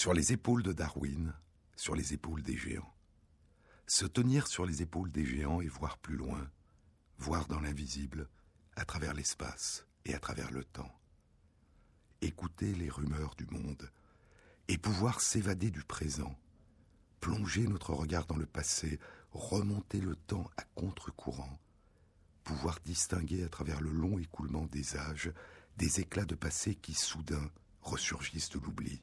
Sur les épaules de Darwin, sur les épaules des géants. Se tenir sur les épaules des géants et voir plus loin, voir dans l'invisible, à travers l'espace et à travers le temps. Écouter les rumeurs du monde et pouvoir s'évader du présent, plonger notre regard dans le passé, remonter le temps à contre-courant, pouvoir distinguer à travers le long écoulement des âges des éclats de passé qui soudain ressurgissent de l'oubli.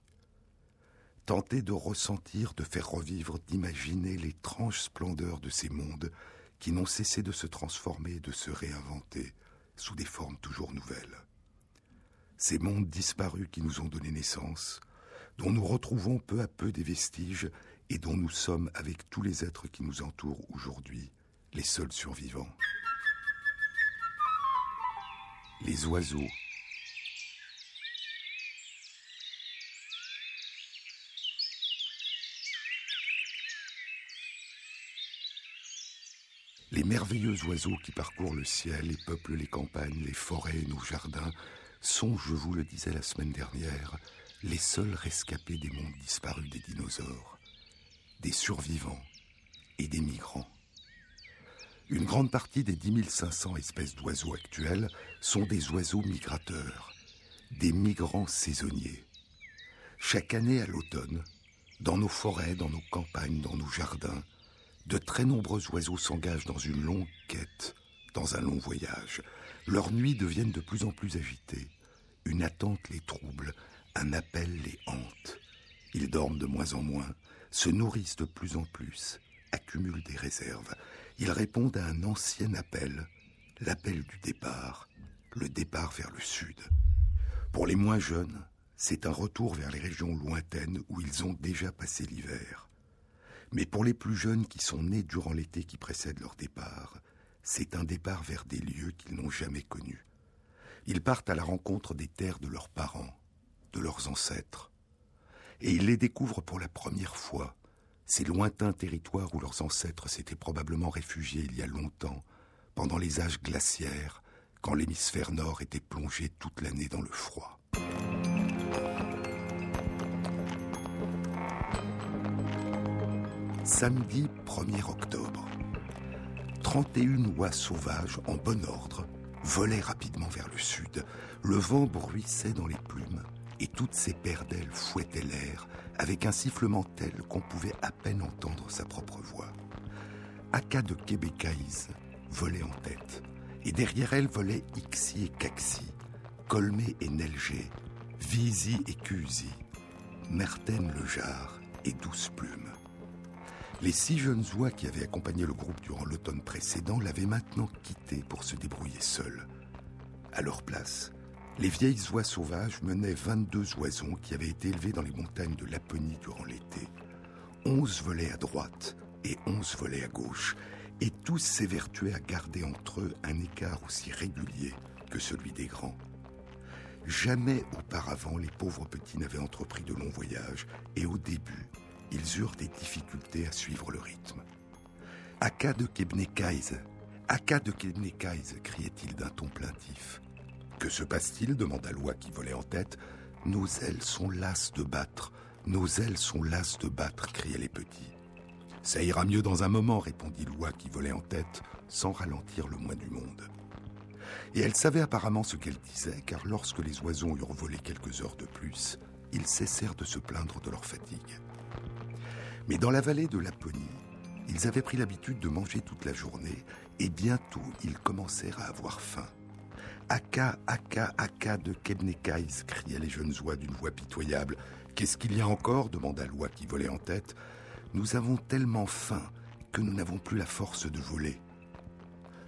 Tenter de ressentir, de faire revivre, d'imaginer l'étrange splendeur de ces mondes qui n'ont cessé de se transformer de se réinventer sous des formes toujours nouvelles. Ces mondes disparus qui nous ont donné naissance, dont nous retrouvons peu à peu des vestiges et dont nous sommes, avec tous les êtres qui nous entourent aujourd'hui, les seuls survivants. Les oiseaux, Les merveilleux oiseaux qui parcourent le ciel et peuplent les campagnes, les forêts et nos jardins sont, je vous le disais la semaine dernière, les seuls rescapés des mondes disparus des dinosaures, des survivants et des migrants. Une grande partie des 10 500 espèces d'oiseaux actuelles sont des oiseaux migrateurs, des migrants saisonniers. Chaque année à l'automne, dans nos forêts, dans nos campagnes, dans nos jardins, de très nombreux oiseaux s'engagent dans une longue quête, dans un long voyage. Leurs nuits deviennent de plus en plus agitées. Une attente les trouble, un appel les hante. Ils dorment de moins en moins, se nourrissent de plus en plus, accumulent des réserves. Ils répondent à un ancien appel, l'appel du départ, le départ vers le sud. Pour les moins jeunes, c'est un retour vers les régions lointaines où ils ont déjà passé l'hiver. Mais pour les plus jeunes qui sont nés durant l'été qui précède leur départ, c'est un départ vers des lieux qu'ils n'ont jamais connus. Ils partent à la rencontre des terres de leurs parents, de leurs ancêtres. Et ils les découvrent pour la première fois, ces lointains territoires où leurs ancêtres s'étaient probablement réfugiés il y a longtemps, pendant les âges glaciaires, quand l'hémisphère nord était plongé toute l'année dans le froid. Samedi 1er octobre. 31 oies sauvages en bon ordre volaient rapidement vers le sud. Le vent bruissait dans les plumes et toutes ces paires d'ailes fouettaient l'air avec un sifflement tel qu'on pouvait à peine entendre sa propre voix. Aka de Québécaïs volait en tête et derrière elle volaient Ixi et Caxi, Colmé et Nelgé, Visi et Cusi, Merten le Jar et Douce Plume. Les six jeunes oies qui avaient accompagné le groupe durant l'automne précédent l'avaient maintenant quitté pour se débrouiller seuls. À leur place, les vieilles oies sauvages menaient 22 oisons qui avaient été élevés dans les montagnes de Laponie durant l'été. Onze volaient à droite et onze volaient à gauche, et tous s'évertuaient à garder entre eux un écart aussi régulier que celui des grands. Jamais auparavant les pauvres petits n'avaient entrepris de longs voyages, et au début, ils eurent des difficultés à suivre le rythme. Aka de Kebnekaise, Aka de Kebnekaise, criait-il d'un ton plaintif. Que se passe-t-il demanda Loi qui volait en tête. Nos ailes sont lasses de battre, nos ailes sont lasses de battre, criaient les petits. Ça ira mieux dans un moment, répondit Loi qui volait en tête, sans ralentir le moins du monde. Et elle savait apparemment ce qu'elle disait, car lorsque les oiseaux eurent volé quelques heures de plus, ils cessèrent de se plaindre de leur fatigue. Mais dans la vallée de Laponie, ils avaient pris l'habitude de manger toute la journée et bientôt ils commencèrent à avoir faim. Aka, Aka, Aka de Kebnekaïs, criaient les jeunes oies d'une voix pitoyable. Qu'est-ce qu'il y a encore demanda l'oie qui volait en tête. Nous avons tellement faim que nous n'avons plus la force de voler.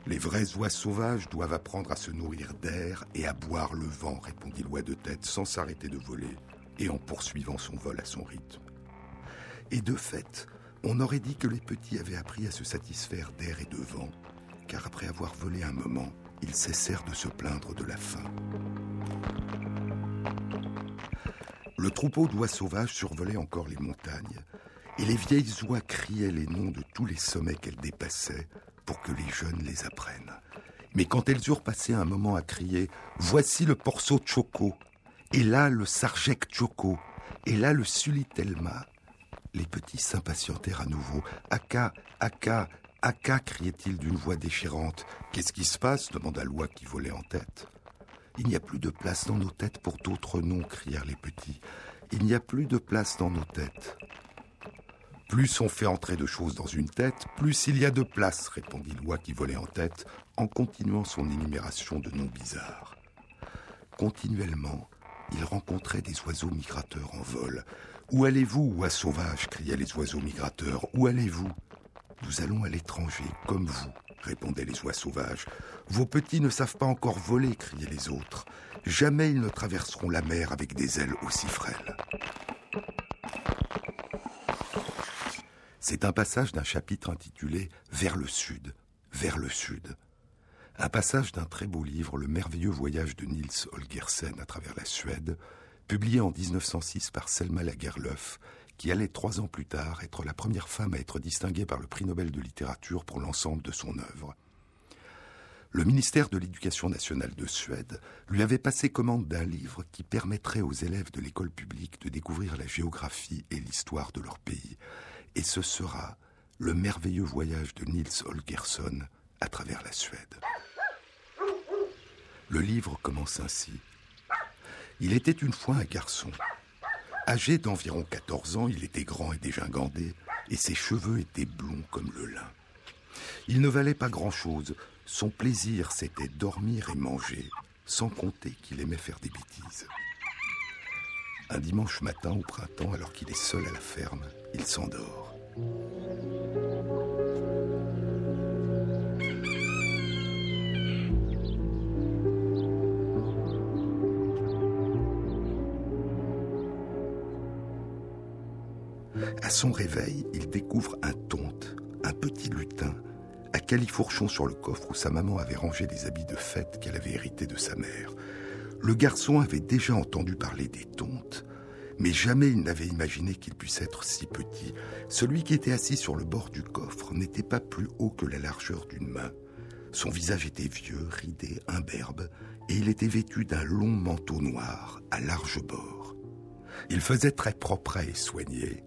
Les vraies oies sauvages doivent apprendre à se nourrir d'air et à boire le vent, répondit l'oie de tête sans s'arrêter de voler et en poursuivant son vol à son rythme. Et de fait, on aurait dit que les petits avaient appris à se satisfaire d'air et de vent, car après avoir volé un moment, ils cessèrent de se plaindre de la faim. Le troupeau d'oies sauvages survolait encore les montagnes, et les vieilles oies criaient les noms de tous les sommets qu'elles dépassaient pour que les jeunes les apprennent. Mais quand elles eurent passé un moment à crier ⁇ Voici le porceau Choco !⁇ Et là, le Sarjek Choco. Et là, le Sulitelma. Les petits s'impatientèrent à nouveau. Aka, Aka, Aka, criait-il d'une voix déchirante. Qu'est-ce qui se passe demanda Loi qui volait en tête. Il n'y a plus de place dans nos têtes pour d'autres noms, crièrent les petits. Il n'y a plus de place dans nos têtes. Plus on fait entrer de choses dans une tête, plus il y a de place, répondit Loi qui volait en tête, en continuant son énumération de noms bizarres. Continuellement, il rencontrait des oiseaux migrateurs en vol. Où allez-vous, oies sauvages criaient les oiseaux migrateurs. Où allez-vous? Nous allons à l'étranger, comme vous, répondaient les oies sauvages. Vos petits ne savent pas encore voler, criaient les autres. Jamais ils ne traverseront la mer avec des ailes aussi frêles. C'est un passage d'un chapitre intitulé Vers le sud, vers le sud. Un passage d'un très beau livre, Le merveilleux voyage de Niels Holgersen à travers la Suède, publié en 1906 par Selma Lagerlöf, qui allait trois ans plus tard être la première femme à être distinguée par le prix Nobel de littérature pour l'ensemble de son œuvre. Le ministère de l'Éducation nationale de Suède lui avait passé commande d'un livre qui permettrait aux élèves de l'école publique de découvrir la géographie et l'histoire de leur pays, et ce sera le merveilleux voyage de Niels Holgersson à travers la Suède. Le livre commence ainsi. Il était une fois un garçon. Âgé d'environ 14 ans, il était grand et dégingandé, et ses cheveux étaient blonds comme le lin. Il ne valait pas grand-chose, son plaisir c'était dormir et manger, sans compter qu'il aimait faire des bêtises. Un dimanche matin au printemps, alors qu'il est seul à la ferme, il s'endort. À son réveil, il découvre un tonte, un petit lutin, à califourchon sur le coffre où sa maman avait rangé des habits de fête qu'elle avait hérités de sa mère. Le garçon avait déjà entendu parler des tontes, mais jamais il n'avait imaginé qu'il puisse être si petit. Celui qui était assis sur le bord du coffre n'était pas plus haut que la largeur d'une main. Son visage était vieux, ridé, imberbe, et il était vêtu d'un long manteau noir à large bord. Il faisait très propre et soigné,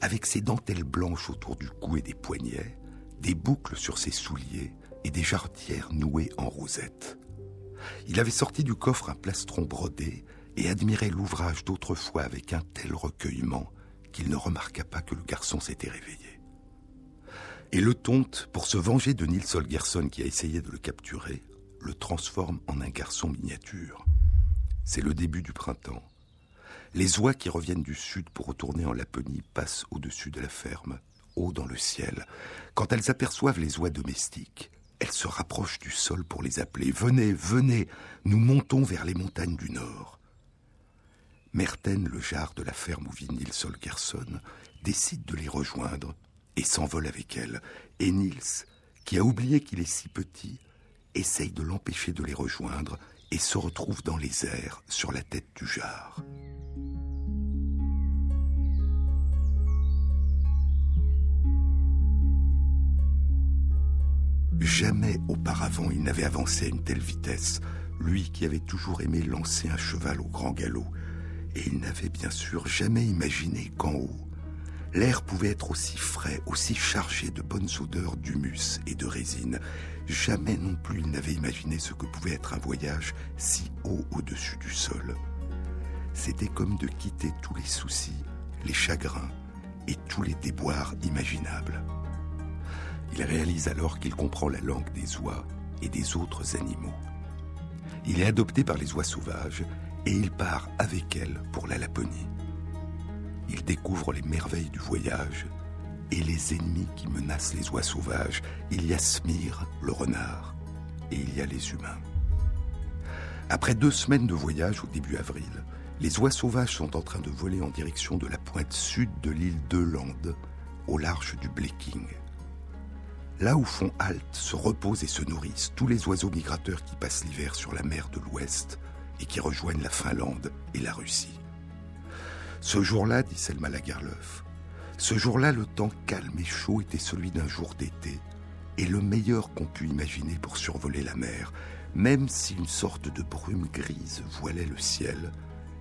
avec ses dentelles blanches autour du cou et des poignets, des boucles sur ses souliers et des jarretières nouées en rosette. Il avait sorti du coffre un plastron brodé et admirait l'ouvrage d'autrefois avec un tel recueillement qu'il ne remarqua pas que le garçon s'était réveillé. Et le tonte, pour se venger de Nils Holgersson qui a essayé de le capturer, le transforme en un garçon miniature. C'est le début du printemps. Les oies qui reviennent du sud pour retourner en Laponie passent au-dessus de la ferme, haut dans le ciel. Quand elles aperçoivent les oies domestiques, elles se rapprochent du sol pour les appeler. Venez, venez, nous montons vers les montagnes du nord. Merten, le jarre de la ferme où vit Nils Holgersson, décide de les rejoindre et s'envole avec elles. Et Nils, qui a oublié qu'il est si petit, essaye de l'empêcher de les rejoindre et se retrouve dans les airs sur la tête du jarre. Jamais auparavant il n'avait avancé à une telle vitesse, lui qui avait toujours aimé lancer un cheval au grand galop, et il n'avait bien sûr jamais imaginé qu'en haut, l'air pouvait être aussi frais, aussi chargé de bonnes odeurs d'humus et de résine. Jamais non plus il n'avait imaginé ce que pouvait être un voyage si haut au-dessus du sol. C'était comme de quitter tous les soucis, les chagrins et tous les déboires imaginables. Il réalise alors qu'il comprend la langue des oies et des autres animaux. Il est adopté par les oies sauvages et il part avec elles pour la Laponie. Il découvre les merveilles du voyage et les ennemis qui menacent les oies sauvages. Il y a Smir, le renard, et il y a les humains. Après deux semaines de voyage au début avril, les oies sauvages sont en train de voler en direction de la pointe sud de l'île d'Euland, au large du Bleking. Là où font halte, se reposent et se nourrissent tous les oiseaux migrateurs qui passent l'hiver sur la mer de l'Ouest et qui rejoignent la Finlande et la Russie. Ce jour-là, dit Selma Lagerlöf, ce jour-là, le temps calme et chaud était celui d'un jour d'été, et le meilleur qu'on pût imaginer pour survoler la mer, même si une sorte de brume grise voilait le ciel,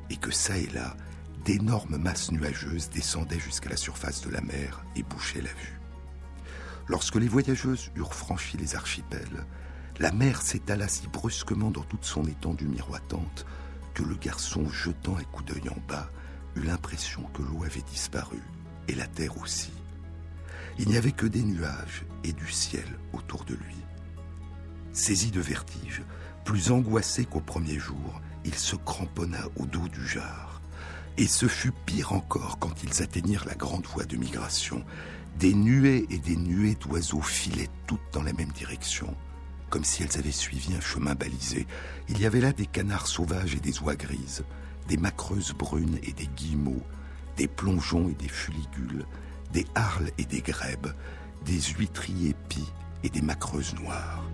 et que ça et là, d'énormes masses nuageuses descendaient jusqu'à la surface de la mer et bouchaient la vue. Lorsque les voyageuses eurent franchi les archipels, la mer s'étala si brusquement dans toute son étendue miroitante que le garçon, jetant un coup d'œil en bas, eut l'impression que l'eau avait disparu, et la terre aussi. Il n'y avait que des nuages et du ciel autour de lui. Saisi de vertige, plus angoissé qu'au premier jour, il se cramponna au dos du jar. Et ce fut pire encore quand ils atteignirent la grande voie de migration. Des nuées et des nuées d'oiseaux filaient toutes dans la même direction, comme si elles avaient suivi un chemin balisé. Il y avait là des canards sauvages et des oies grises, des macreuses brunes et des guillemots, des plongeons et des fuligules, des harles et des grèbes, des huîtriers épis et des macreuses noires.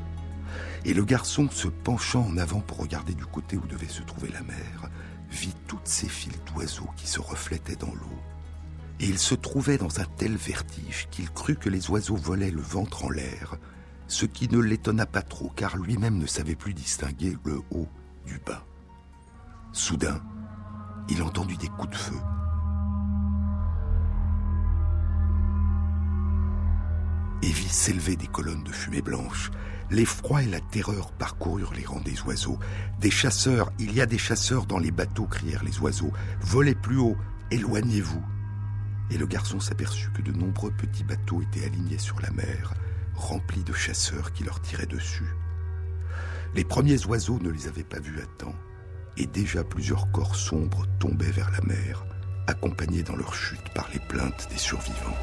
Et le garçon, se penchant en avant pour regarder du côté où devait se trouver la mer, vit toutes ces files d'oiseaux qui se reflétaient dans l'eau. Et il se trouvait dans un tel vertige qu'il crut que les oiseaux volaient le ventre en l'air, ce qui ne l'étonna pas trop car lui-même ne savait plus distinguer le haut du bas. Soudain, il entendit des coups de feu. Et vit s'élever des colonnes de fumée blanche L'effroi et la terreur parcoururent les rangs des oiseaux. Des chasseurs, il y a des chasseurs dans les bateaux, crièrent les oiseaux. Volez plus haut, éloignez-vous. Et le garçon s'aperçut que de nombreux petits bateaux étaient alignés sur la mer, remplis de chasseurs qui leur tiraient dessus. Les premiers oiseaux ne les avaient pas vus à temps, et déjà plusieurs corps sombres tombaient vers la mer, accompagnés dans leur chute par les plaintes des survivants.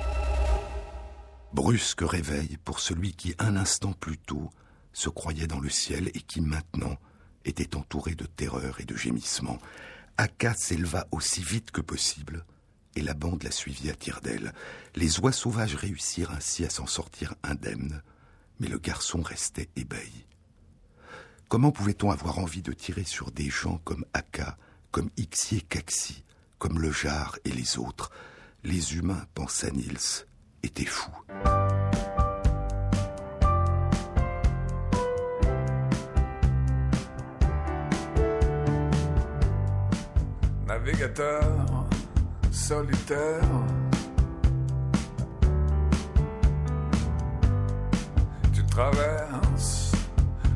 Brusque réveil pour celui qui un instant plus tôt se croyait dans le ciel et qui maintenant était entouré de terreur et de gémissements. Aka s'éleva aussi vite que possible, et la bande la suivit à tire d'aile. Les oies sauvages réussirent ainsi à s'en sortir indemnes, mais le garçon restait ébahi. Comment pouvait-on avoir envie de tirer sur des gens comme Aka, comme Ixier Kaxi, comme le Jar et les autres? Les humains, pensa Nils, était fou. Navigateur solitaire. Tu traverses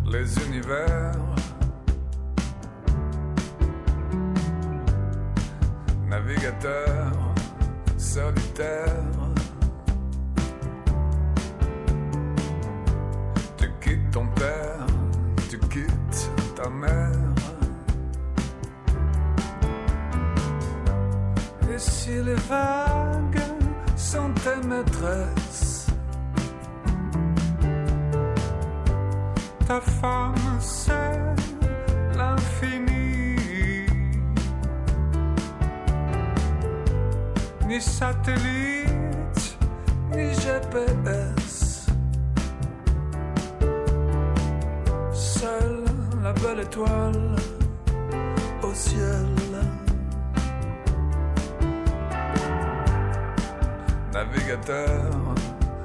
les univers. Navigateur solitaire. ton père, tu quittes ta mère. Si les vagues sont tes maîtresses, ta femme c'est l'infini. Ni satellite, ni GPS. belle étoile au ciel. Navigateur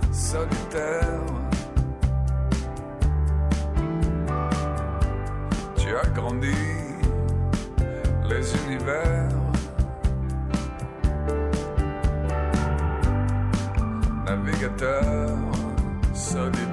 solitaire, tu as grandi les univers. Navigateur solitaire.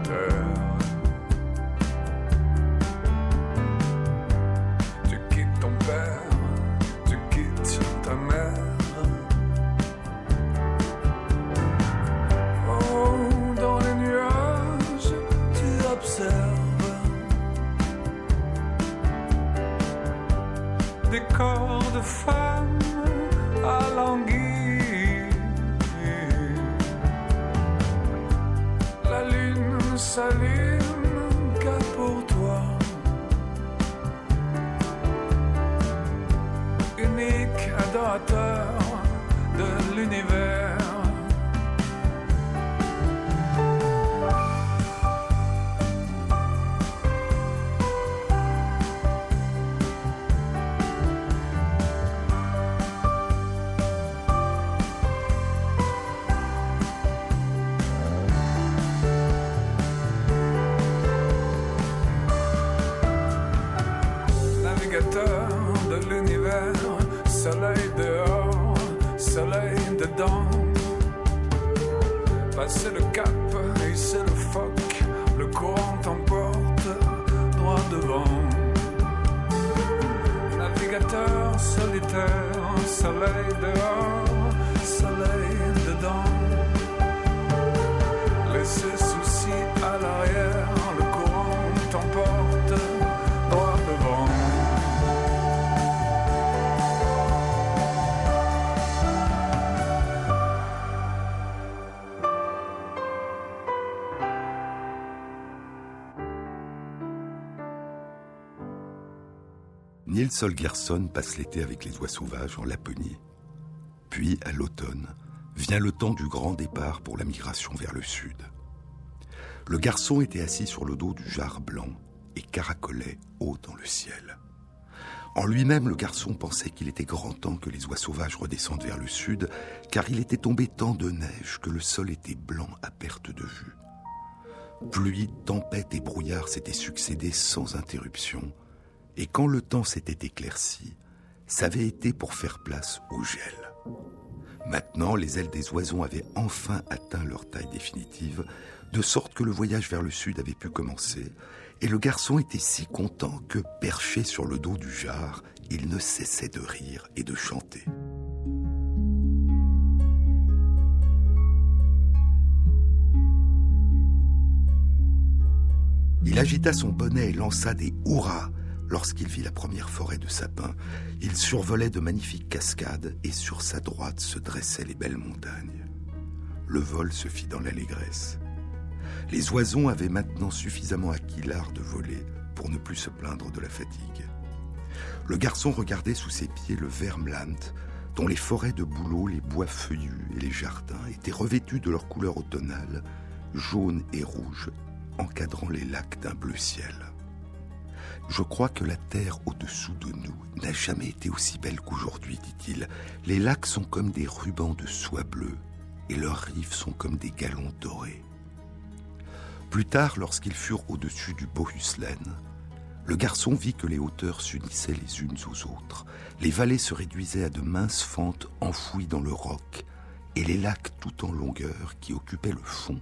Navigateur solitaire, soleil dehors, soleil Niels Holgersson passe l'été avec les oies sauvages en Laponie. Puis, à l'automne, vient le temps du grand départ pour la migration vers le sud. Le garçon était assis sur le dos du jar blanc et caracolait haut dans le ciel. En lui-même, le garçon pensait qu'il était grand temps que les oies sauvages redescendent vers le sud, car il était tombé tant de neige que le sol était blanc à perte de vue. Pluie, tempête et brouillard s'étaient succédés sans interruption, et quand le temps s'était éclairci, ça avait été pour faire place au gel. Maintenant, les ailes des oiseaux avaient enfin atteint leur taille définitive, de sorte que le voyage vers le sud avait pu commencer, et le garçon était si content que, perché sur le dos du jar, il ne cessait de rire et de chanter. Il agita son bonnet et lança des hurrahs lorsqu'il vit la première forêt de sapins. Il survolait de magnifiques cascades et sur sa droite se dressaient les belles montagnes. Le vol se fit dans l'allégresse. Les oiseaux avaient maintenant suffisamment acquis l'art de voler pour ne plus se plaindre de la fatigue. Le garçon regardait sous ses pieds le Vermland, dont les forêts de bouleaux, les bois feuillus et les jardins étaient revêtus de leur couleur automnale, jaune et rouge, encadrant les lacs d'un bleu ciel. Je crois que la terre au-dessous de nous n'a jamais été aussi belle qu'aujourd'hui, dit-il. Les lacs sont comme des rubans de soie bleue et leurs rives sont comme des galons dorés. Plus tard, lorsqu'ils furent au-dessus du Bohuslän, le garçon vit que les hauteurs s'unissaient les unes aux autres. Les vallées se réduisaient à de minces fentes enfouies dans le roc, et les lacs tout en longueur qui occupaient le fond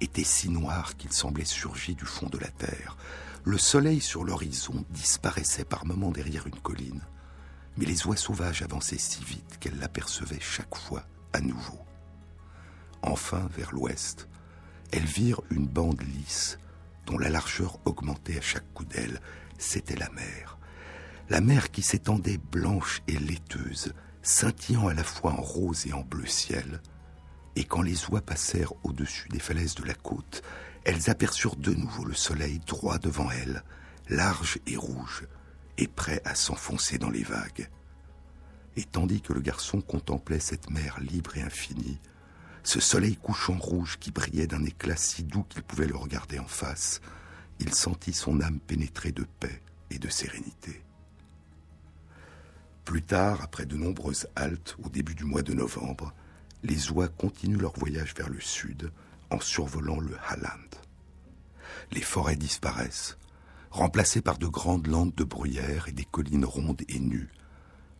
étaient si noirs qu'ils semblaient surgir du fond de la terre. Le soleil sur l'horizon disparaissait par moments derrière une colline, mais les oies sauvages avançaient si vite qu'elles l'apercevaient chaque fois à nouveau. Enfin, vers l'ouest, elles virent une bande lisse dont la largeur augmentait à chaque coup d'aile. C'était la mer. La mer qui s'étendait blanche et laiteuse, scintillant à la fois en rose et en bleu ciel. Et quand les oies passèrent au-dessus des falaises de la côte, elles aperçurent de nouveau le soleil droit devant elles, large et rouge, et prêt à s'enfoncer dans les vagues. Et tandis que le garçon contemplait cette mer libre et infinie, ce soleil couchant rouge qui brillait d'un éclat si doux qu'il pouvait le regarder en face, il sentit son âme pénétrée de paix et de sérénité. Plus tard, après de nombreuses haltes au début du mois de novembre, les oies continuent leur voyage vers le sud en survolant le Halland. Les forêts disparaissent, remplacées par de grandes landes de bruyère et des collines rondes et nues.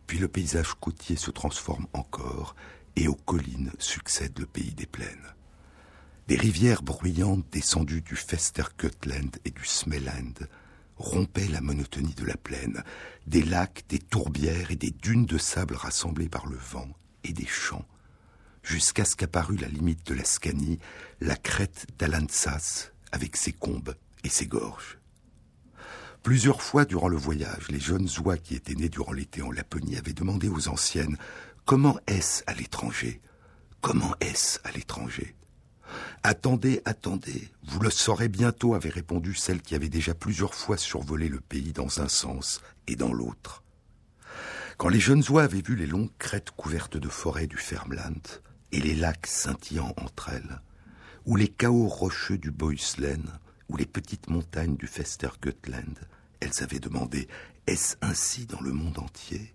Puis le paysage côtier se transforme encore et aux collines succède le pays des plaines. Des rivières bruyantes descendues du Festerkötland et du Smeland rompaient la monotonie de la plaine, des lacs, des tourbières et des dunes de sable rassemblées par le vent et des champs, jusqu'à ce qu'apparut la limite de la Scanie, la crête d'Alandsas avec ses combes et ses gorges. Plusieurs fois durant le voyage, les jeunes oies qui étaient nées durant l'été en Laponie avaient demandé aux anciennes Comment est-ce à l'étranger Comment est-ce à l'étranger Attendez, attendez, vous le saurez bientôt, avait répondu celle qui avait déjà plusieurs fois survolé le pays dans un sens et dans l'autre. Quand les jeunes oies avaient vu les longues crêtes couvertes de forêts du Fermland et les lacs scintillant entre elles, ou les chaos rocheux du Bohuslän, ou les petites montagnes du Festergötland, elles avaient demandé Est-ce ainsi dans le monde entier?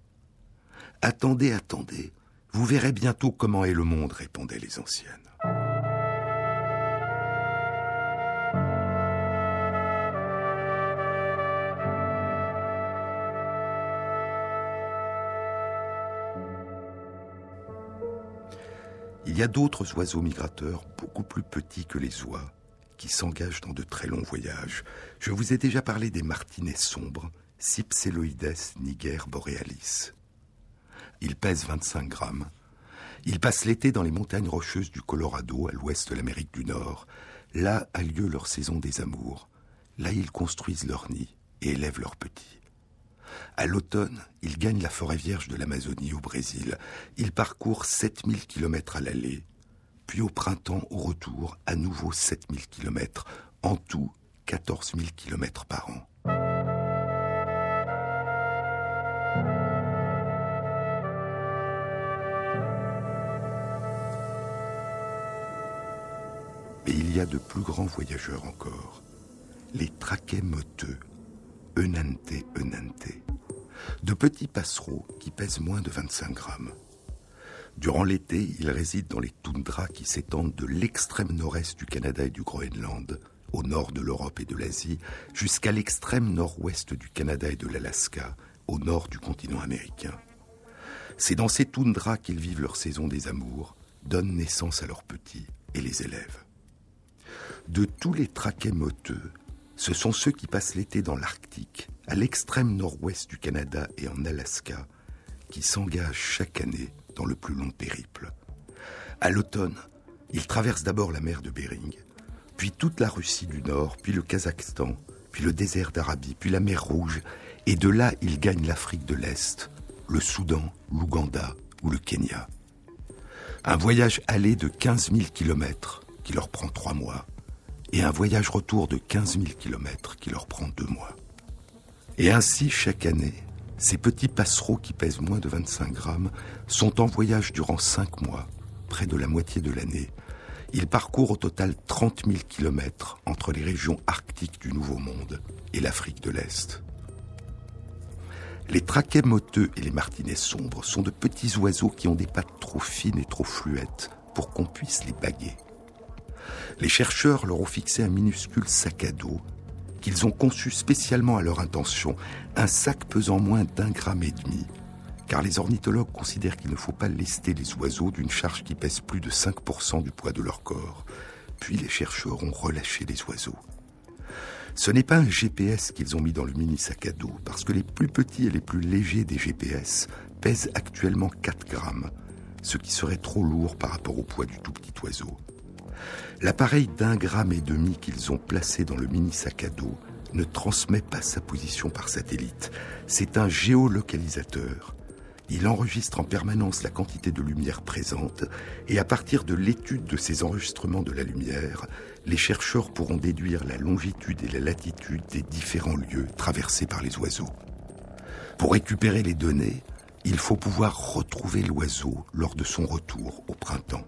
Attendez, attendez, vous verrez bientôt comment est le monde, répondaient les anciennes. Il y a d'autres oiseaux migrateurs beaucoup plus petits que les oies qui s'engagent dans de très longs voyages. Je vous ai déjà parlé des martinets sombres, Cypseloides niger borealis. Ils pèsent 25 grammes. Ils passent l'été dans les montagnes rocheuses du Colorado, à l'ouest de l'Amérique du Nord. Là a lieu leur saison des amours. Là, ils construisent leur nid et élèvent leurs petits. À l'automne, ils gagnent la forêt vierge de l'Amazonie au Brésil. Ils parcourent 7000 km à l'aller. Puis au printemps, au retour, à nouveau 7000 km. En tout, 14 000 km par an. Mais il y a de plus grands voyageurs encore, les traquets moteux, Eunante Eunante, de petits passereaux qui pèsent moins de 25 grammes. Durant l'été, ils résident dans les toundras qui s'étendent de l'extrême nord-est du Canada et du Groenland, au nord de l'Europe et de l'Asie, jusqu'à l'extrême nord-ouest du Canada et de l'Alaska, au nord du continent américain. C'est dans ces toundras qu'ils vivent leur saison des amours, donnent naissance à leurs petits et les élèvent. De tous les traquets moteux, ce sont ceux qui passent l'été dans l'Arctique, à l'extrême nord-ouest du Canada et en Alaska, qui s'engagent chaque année dans le plus long périple. À l'automne, ils traversent d'abord la mer de Bering, puis toute la Russie du Nord, puis le Kazakhstan, puis le désert d'Arabie, puis la mer Rouge, et de là ils gagnent l'Afrique de l'Est, le Soudan, l'Ouganda ou le Kenya. Un voyage aller de 15 000 kilomètres qui leur prend trois mois, et un voyage retour de 15 000 kilomètres qui leur prend deux mois. Et ainsi, chaque année, ces petits passereaux qui pèsent moins de 25 grammes sont en voyage durant cinq mois, près de la moitié de l'année. Ils parcourent au total 30 000 kilomètres entre les régions arctiques du Nouveau Monde et l'Afrique de l'Est. Les traquets moteux et les martinets sombres sont de petits oiseaux qui ont des pattes trop fines et trop fluettes pour qu'on puisse les baguer. Les chercheurs leur ont fixé un minuscule sac à dos qu'ils ont conçu spécialement à leur intention, un sac pesant moins d'un gramme et demi, car les ornithologues considèrent qu'il ne faut pas lester les oiseaux d'une charge qui pèse plus de 5% du poids de leur corps. Puis les chercheurs ont relâché les oiseaux. Ce n'est pas un GPS qu'ils ont mis dans le mini sac à dos, parce que les plus petits et les plus légers des GPS pèsent actuellement 4 grammes, ce qui serait trop lourd par rapport au poids du tout petit oiseau. L'appareil d'un gramme et demi qu'ils ont placé dans le mini sac à dos ne transmet pas sa position par satellite. C'est un géolocalisateur. Il enregistre en permanence la quantité de lumière présente et à partir de l'étude de ces enregistrements de la lumière, les chercheurs pourront déduire la longitude et la latitude des différents lieux traversés par les oiseaux. Pour récupérer les données, il faut pouvoir retrouver l'oiseau lors de son retour au printemps.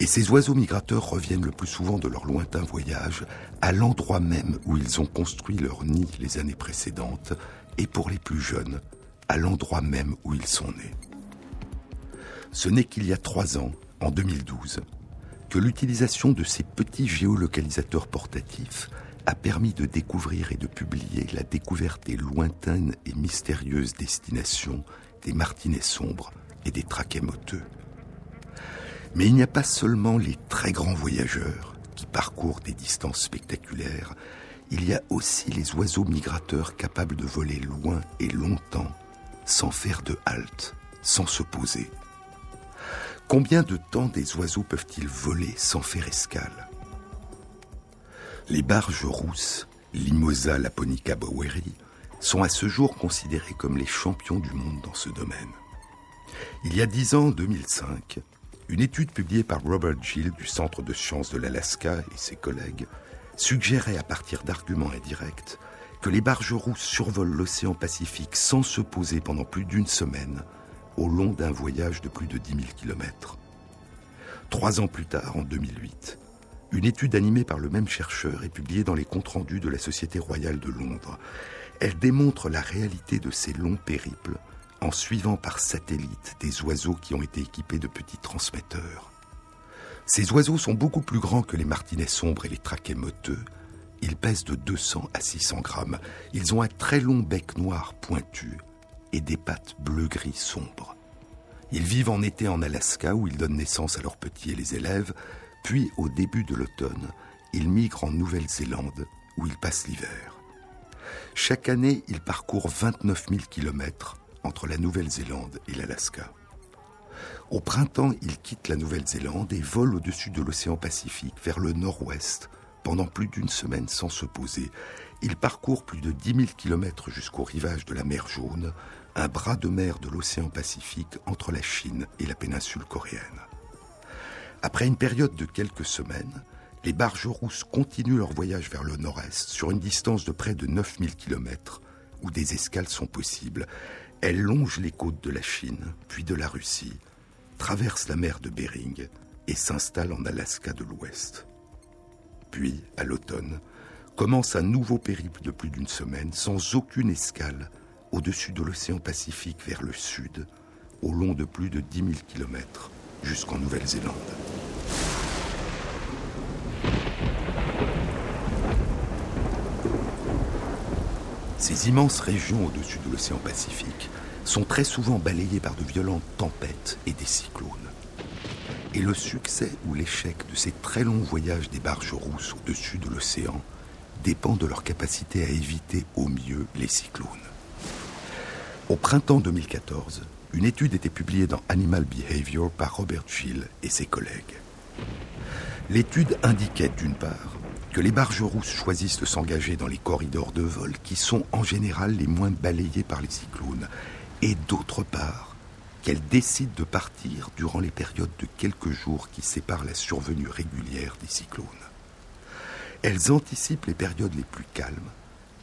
Et ces oiseaux migrateurs reviennent le plus souvent de leur lointain voyage à l'endroit même où ils ont construit leur nid les années précédentes, et pour les plus jeunes, à l'endroit même où ils sont nés. Ce n'est qu'il y a trois ans, en 2012, que l'utilisation de ces petits géolocalisateurs portatifs a permis de découvrir et de publier la découverte des lointaines et mystérieuses destinations des martinets sombres et des traquets moteux. Mais il n'y a pas seulement les très grands voyageurs qui parcourent des distances spectaculaires, il y a aussi les oiseaux migrateurs capables de voler loin et longtemps sans faire de halte, sans se poser. Combien de temps des oiseaux peuvent-ils voler sans faire escale? Les barges rousses, Limosa laponica boweri, sont à ce jour considérés comme les champions du monde dans ce domaine. Il y a dix ans, en 2005, une étude publiée par Robert Gill du Centre de sciences de l'Alaska et ses collègues suggérait à partir d'arguments indirects que les barges rousses survolent l'océan Pacifique sans se poser pendant plus d'une semaine au long d'un voyage de plus de 10 000 kilomètres. Trois ans plus tard, en 2008, une étude animée par le même chercheur est publiée dans les comptes rendus de la Société royale de Londres. Elle démontre la réalité de ces longs périples en suivant par satellite des oiseaux qui ont été équipés de petits transmetteurs. Ces oiseaux sont beaucoup plus grands que les martinets sombres et les traquets moteux. Ils pèsent de 200 à 600 grammes. Ils ont un très long bec noir pointu et des pattes bleu-gris sombres. Ils vivent en été en Alaska où ils donnent naissance à leurs petits et les élèves, puis au début de l'automne, ils migrent en Nouvelle-Zélande où ils passent l'hiver. Chaque année, ils parcourent 29 000 kilomètres entre la Nouvelle-Zélande et l'Alaska. Au printemps, ils quittent la Nouvelle-Zélande et volent au-dessus de l'océan Pacifique vers le nord-ouest pendant plus d'une semaine sans se poser. Ils parcourent plus de 10 000 kilomètres jusqu'au rivage de la mer Jaune, un bras de mer de l'océan Pacifique entre la Chine et la péninsule coréenne. Après une période de quelques semaines, les barges rousses continuent leur voyage vers le nord-est sur une distance de près de 9000 km où des escales sont possibles. Elles longent les côtes de la Chine, puis de la Russie, traversent la mer de Bering et s'installent en Alaska de l'Ouest. Puis, à l'automne, commence un nouveau périple de plus d'une semaine sans aucune escale au-dessus de l'océan Pacifique vers le sud, au long de plus de 10 000 km jusqu'en Nouvelle-Zélande. Ces immenses régions au-dessus de l'océan Pacifique sont très souvent balayées par de violentes tempêtes et des cyclones. Et le succès ou l'échec de ces très longs voyages des barges rousses au-dessus de l'océan dépend de leur capacité à éviter au mieux les cyclones. Au printemps 2014, une étude était publiée dans Animal Behavior par Robert Schill et ses collègues. L'étude indiquait d'une part que les barges rousses choisissent de s'engager dans les corridors de vol qui sont en général les moins balayés par les cyclones, et d'autre part qu'elles décident de partir durant les périodes de quelques jours qui séparent la survenue régulière des cyclones. Elles anticipent les périodes les plus calmes,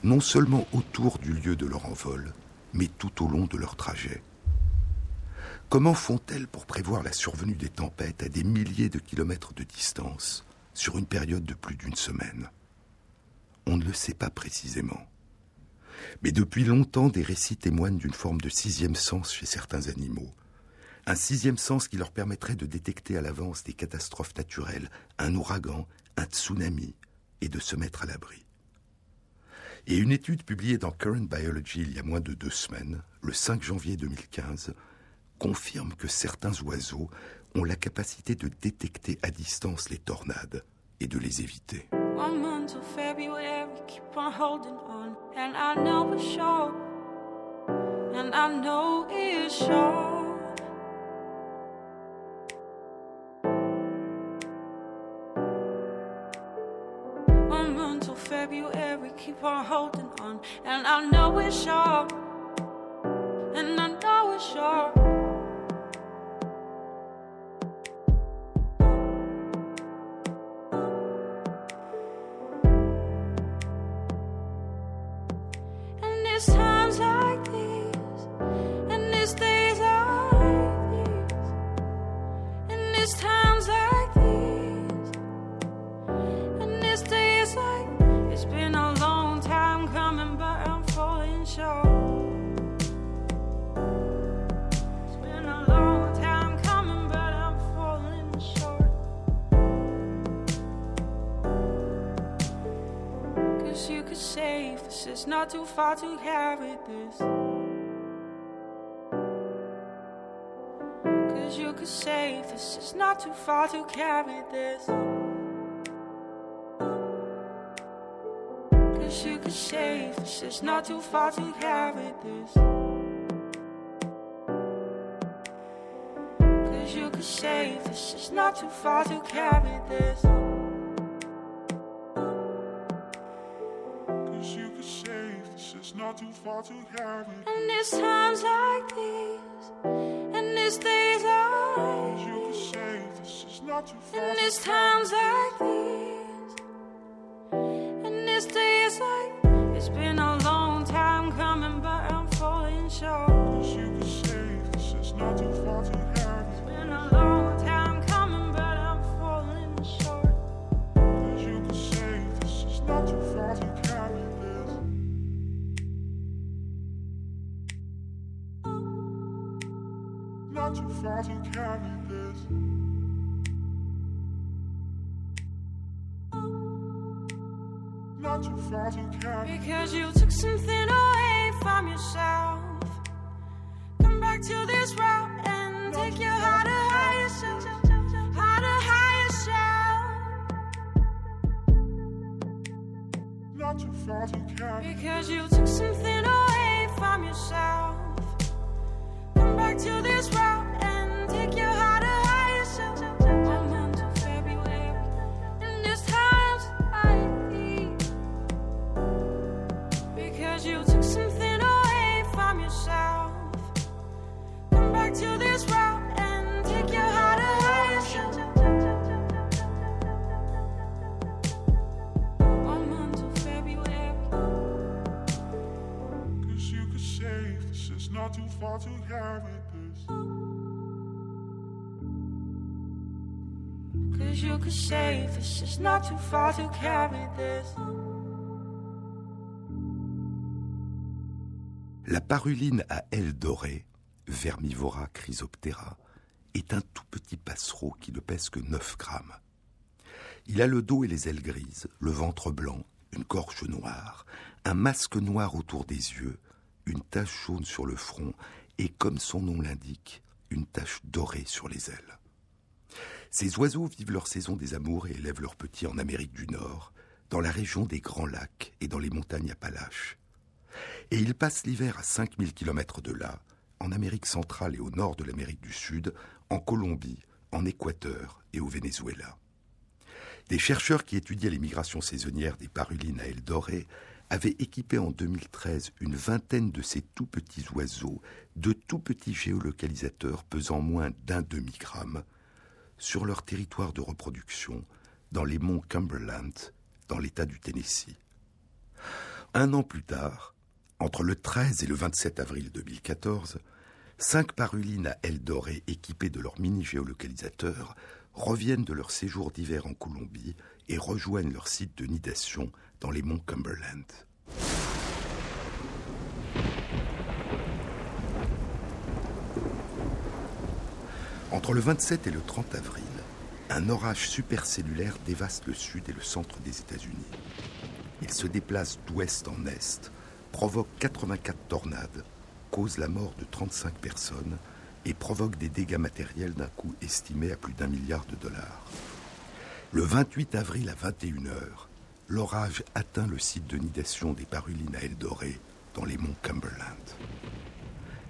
non seulement autour du lieu de leur envol, mais tout au long de leur trajet. Comment font-elles pour prévoir la survenue des tempêtes à des milliers de kilomètres de distance sur une période de plus d'une semaine On ne le sait pas précisément. Mais depuis longtemps, des récits témoignent d'une forme de sixième sens chez certains animaux. Un sixième sens qui leur permettrait de détecter à l'avance des catastrophes naturelles, un ouragan, un tsunami, et de se mettre à l'abri. Et une étude publiée dans Current Biology il y a moins de deux semaines, le 5 janvier 2015, confirme que certains oiseaux ont la capacité de détecter à distance les tornades et de les éviter. One month of February, keep on holding on, and I know it's short, and I know it's short. One month of February, keep on holding on, and I know it's short, and I know it's short. Not too far to carry this. Cause you could say this is not too far to carry this. Cause you could say this is not too far to carry this. Cause you could say this is not too far to carry this. Too far to carry. And it's times like these, and it's days like these. You can say this is not too far. And it's times like these, Because you took something away from yourself. Come back to this road and take your heart to higher higher. Not too far to Because you took something away from yourself. Come back to this. La paruline à ailes dorées, Vermivora chrysoptera, est un tout petit passereau qui ne pèse que 9 grammes. Il a le dos et les ailes grises, le ventre blanc, une gorge noire, un masque noir autour des yeux, une tache jaune sur le front et, comme son nom l'indique, une tache dorée sur les ailes. Ces oiseaux vivent leur saison des amours et élèvent leurs petits en Amérique du Nord, dans la région des Grands Lacs et dans les montagnes Appalaches. Et ils passent l'hiver à 5000 km de là, en Amérique centrale et au nord de l'Amérique du Sud, en Colombie, en Équateur et au Venezuela. Des chercheurs qui étudiaient les migrations saisonnières des parulines à ailes dorées avaient équipé en 2013 une vingtaine de ces tout petits oiseaux de tout petits géolocalisateurs pesant moins d'un demi-gramme sur leur territoire de reproduction dans les monts Cumberland, dans l'État du Tennessee. Un an plus tard, entre le 13 et le 27 avril 2014, cinq parulines à ailes dorées équipées de leur mini-géolocalisateur reviennent de leur séjour d'hiver en Colombie et rejoignent leur site de nidation dans les monts Cumberland. Entre le 27 et le 30 avril, un orage supercellulaire dévaste le sud et le centre des États-Unis. Il se déplace d'ouest en est, provoque 84 tornades, cause la mort de 35 personnes et provoque des dégâts matériels d'un coût estimé à plus d'un milliard de dollars. Le 28 avril à 21h, l'orage atteint le site de nidation des parulines à Eldoré, dans les monts Cumberland.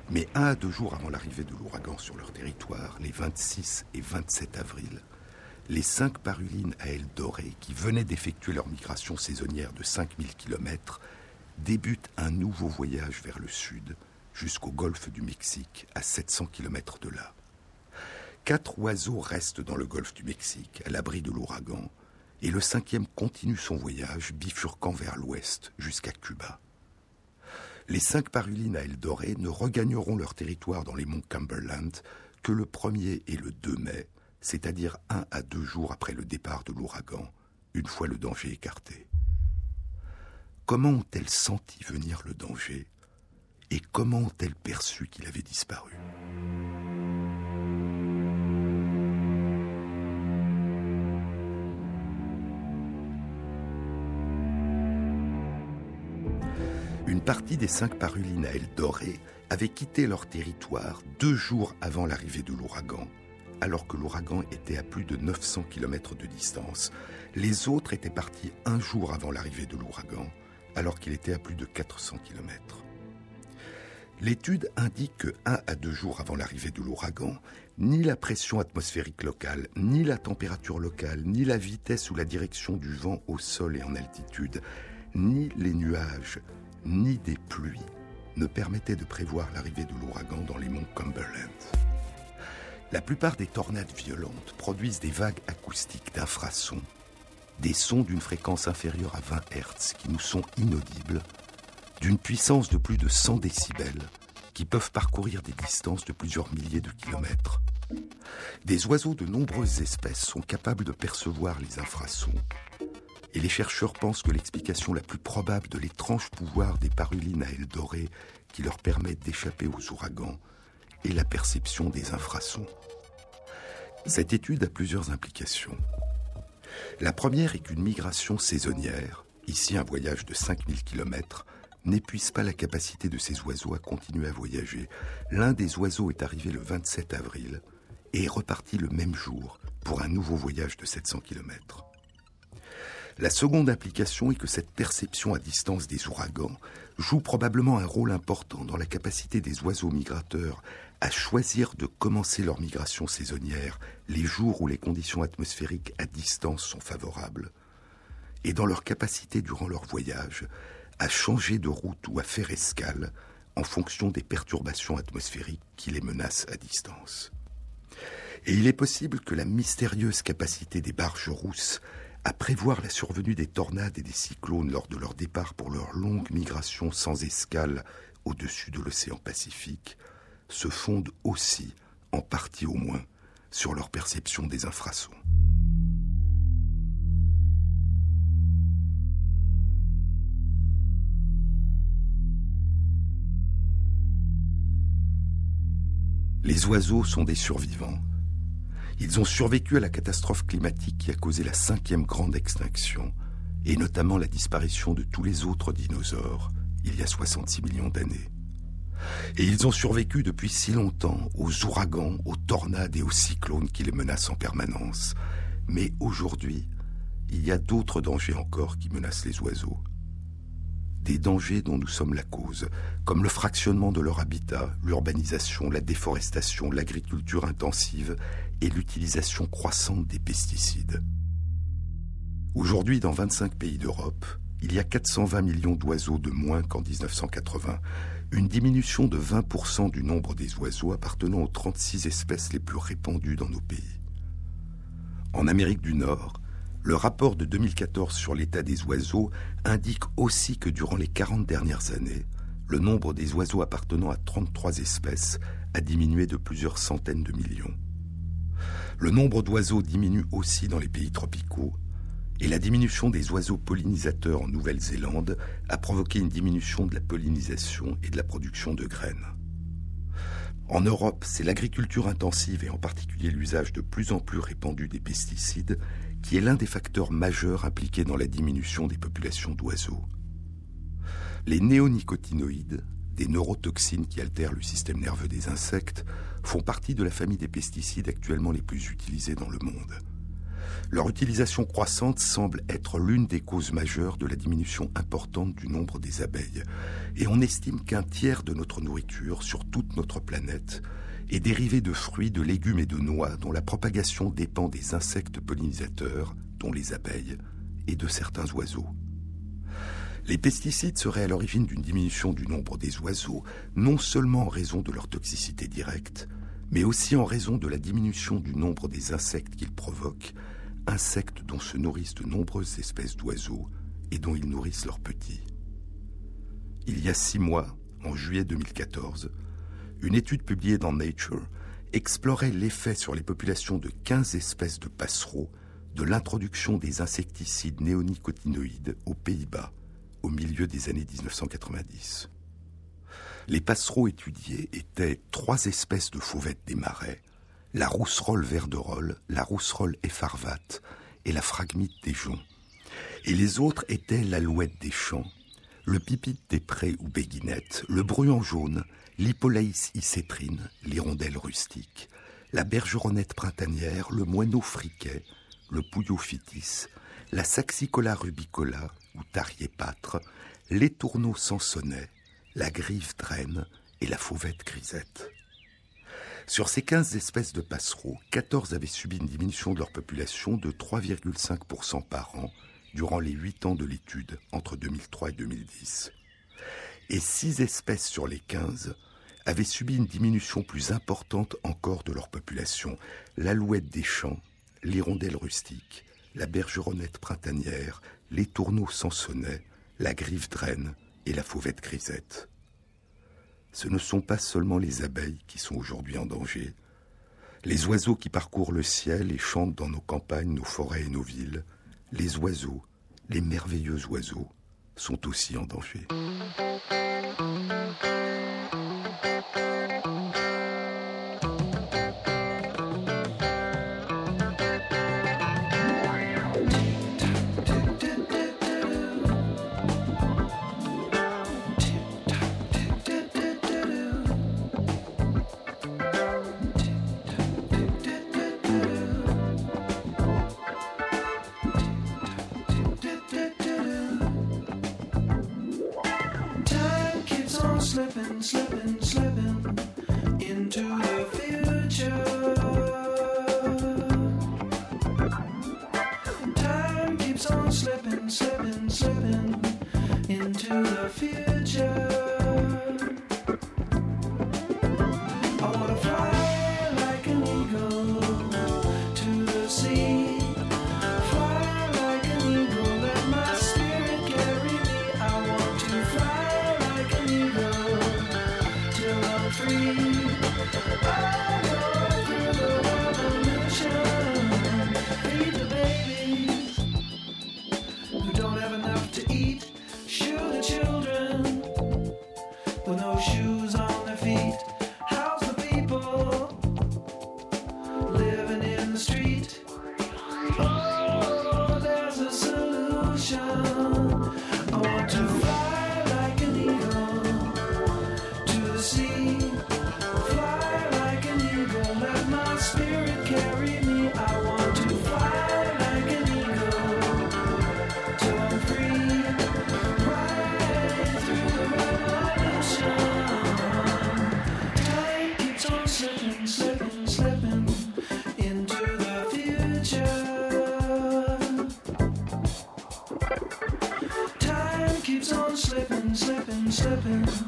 Mais un à deux jours avant l'arrivée de l'ouragan sur leur territoire, les 26 et 27 avril, les cinq parulines à ailes dorées qui venaient d'effectuer leur migration saisonnière de 5000 km débutent un nouveau voyage vers le sud jusqu'au golfe du Mexique, à 700 km de là. Quatre oiseaux restent dans le golfe du Mexique, à l'abri de l'ouragan, et le cinquième continue son voyage, bifurquant vers l'ouest, jusqu'à Cuba. Les cinq parulines à Eldoré ne regagneront leur territoire dans les monts Cumberland que le 1er et le 2 mai, c'est-à-dire un à deux jours après le départ de l'ouragan, une fois le danger écarté. Comment ont-elles senti venir le danger et comment ont-elles perçu qu'il avait disparu? Partie des cinq parulines à ailes dorées avaient quitté leur territoire deux jours avant l'arrivée de l'ouragan, alors que l'ouragan était à plus de 900 km de distance. Les autres étaient partis un jour avant l'arrivée de l'ouragan, alors qu'il était à plus de 400 km. L'étude indique que un à deux jours avant l'arrivée de l'ouragan, ni la pression atmosphérique locale, ni la température locale, ni la vitesse ou la direction du vent au sol et en altitude, ni les nuages, ni des pluies ne permettaient de prévoir l'arrivée de l'ouragan dans les monts Cumberland. La plupart des tornades violentes produisent des vagues acoustiques d'infrasons, des sons d'une fréquence inférieure à 20 Hz qui nous sont inaudibles d'une puissance de plus de 100 décibels qui peuvent parcourir des distances de plusieurs milliers de kilomètres. Des oiseaux de nombreuses espèces sont capables de percevoir les infrasons. Et les chercheurs pensent que l'explication la plus probable de l'étrange pouvoir des parulines à ailes dorées qui leur permettent d'échapper aux ouragans est la perception des infrasons. Cette étude a plusieurs implications. La première est qu'une migration saisonnière, ici un voyage de 5000 km, n'épuise pas la capacité de ces oiseaux à continuer à voyager. L'un des oiseaux est arrivé le 27 avril et est reparti le même jour pour un nouveau voyage de 700 km. La seconde implication est que cette perception à distance des ouragans joue probablement un rôle important dans la capacité des oiseaux migrateurs à choisir de commencer leur migration saisonnière les jours où les conditions atmosphériques à distance sont favorables, et dans leur capacité durant leur voyage à changer de route ou à faire escale en fonction des perturbations atmosphériques qui les menacent à distance. Et il est possible que la mystérieuse capacité des barges rousses à prévoir la survenue des tornades et des cyclones lors de leur départ pour leur longue migration sans escale au-dessus de l'océan Pacifique, se fondent aussi, en partie au moins, sur leur perception des infrasons. Les oiseaux sont des survivants. Ils ont survécu à la catastrophe climatique qui a causé la cinquième grande extinction, et notamment la disparition de tous les autres dinosaures, il y a 66 millions d'années. Et ils ont survécu depuis si longtemps aux ouragans, aux tornades et aux cyclones qui les menacent en permanence. Mais aujourd'hui, il y a d'autres dangers encore qui menacent les oiseaux des dangers dont nous sommes la cause, comme le fractionnement de leur habitat, l'urbanisation, la déforestation, l'agriculture intensive et l'utilisation croissante des pesticides. Aujourd'hui, dans 25 pays d'Europe, il y a 420 millions d'oiseaux de moins qu'en 1980, une diminution de 20% du nombre des oiseaux appartenant aux 36 espèces les plus répandues dans nos pays. En Amérique du Nord, le rapport de 2014 sur l'état des oiseaux indique aussi que durant les 40 dernières années, le nombre des oiseaux appartenant à 33 espèces a diminué de plusieurs centaines de millions. Le nombre d'oiseaux diminue aussi dans les pays tropicaux, et la diminution des oiseaux pollinisateurs en Nouvelle-Zélande a provoqué une diminution de la pollinisation et de la production de graines. En Europe, c'est l'agriculture intensive et en particulier l'usage de plus en plus répandu des pesticides qui est l'un des facteurs majeurs impliqués dans la diminution des populations d'oiseaux. Les néonicotinoïdes, des neurotoxines qui altèrent le système nerveux des insectes, font partie de la famille des pesticides actuellement les plus utilisés dans le monde. Leur utilisation croissante semble être l'une des causes majeures de la diminution importante du nombre des abeilles, et on estime qu'un tiers de notre nourriture sur toute notre planète et dérivés de fruits, de légumes et de noix dont la propagation dépend des insectes pollinisateurs, dont les abeilles, et de certains oiseaux. Les pesticides seraient à l'origine d'une diminution du nombre des oiseaux, non seulement en raison de leur toxicité directe, mais aussi en raison de la diminution du nombre des insectes qu'ils provoquent, insectes dont se nourrissent de nombreuses espèces d'oiseaux et dont ils nourrissent leurs petits. Il y a six mois, en juillet 2014, une étude publiée dans Nature explorait l'effet sur les populations de 15 espèces de passereaux de l'introduction des insecticides néonicotinoïdes aux Pays-Bas au milieu des années 1990. Les passereaux étudiés étaient trois espèces de fauvettes des marais, la rousserolle verderolle, la rousserolle effarvate et la phragmite des joncs. Et les autres étaient l'alouette des champs, le pipite des prés ou béguinette, le bruant jaune, l'hippolaïs icétrine, l'hirondelle rustique, la bergeronnette printanière, le moineau friquet, le pouillot-phytis, la saxicola rubicola ou tariépâtre, l'étourneau sansonnet, la grive draine et la fauvette grisette. Sur ces 15 espèces de passereaux, 14 avaient subi une diminution de leur population de 3,5% par an durant les 8 ans de l'étude entre 2003 et 2010. Et 6 espèces sur les 15 avaient subi une diminution plus importante encore de leur population. L'alouette des champs, l'hirondelle rustique, la bergeronnette printanière, les tourneaux sansonnets, la grive draine et la fauvette grisette. Ce ne sont pas seulement les abeilles qui sont aujourd'hui en danger. Les oiseaux qui parcourent le ciel et chantent dans nos campagnes, nos forêts et nos villes, les oiseaux, les merveilleux oiseaux, sont aussi en danger. The street? Slipping,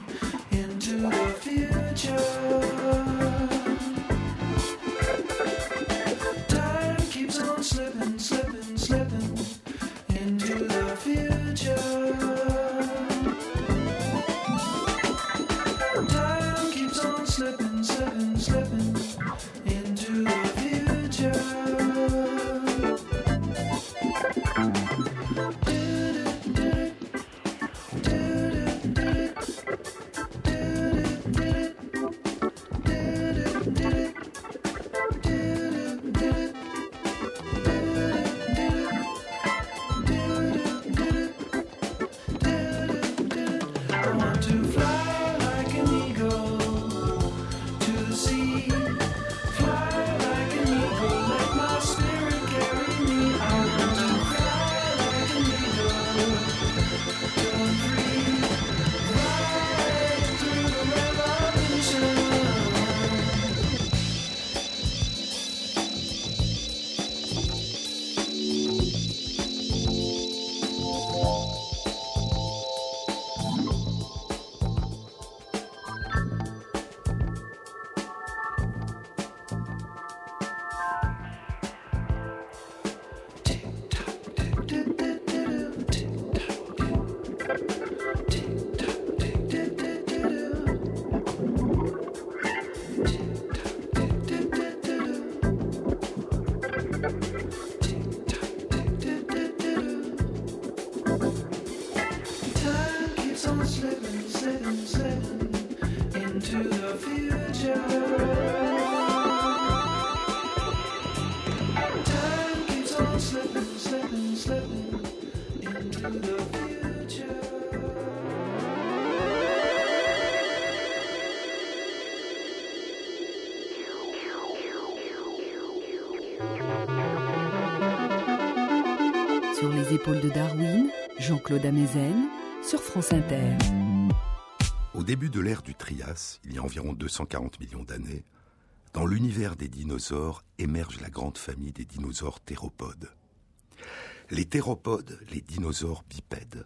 Épaules de Darwin, Jean-Claude Amezen, sur France Inter. Au début de l'ère du Trias, il y a environ 240 millions d'années, dans l'univers des dinosaures émerge la grande famille des dinosaures théropodes. Les théropodes, les dinosaures bipèdes,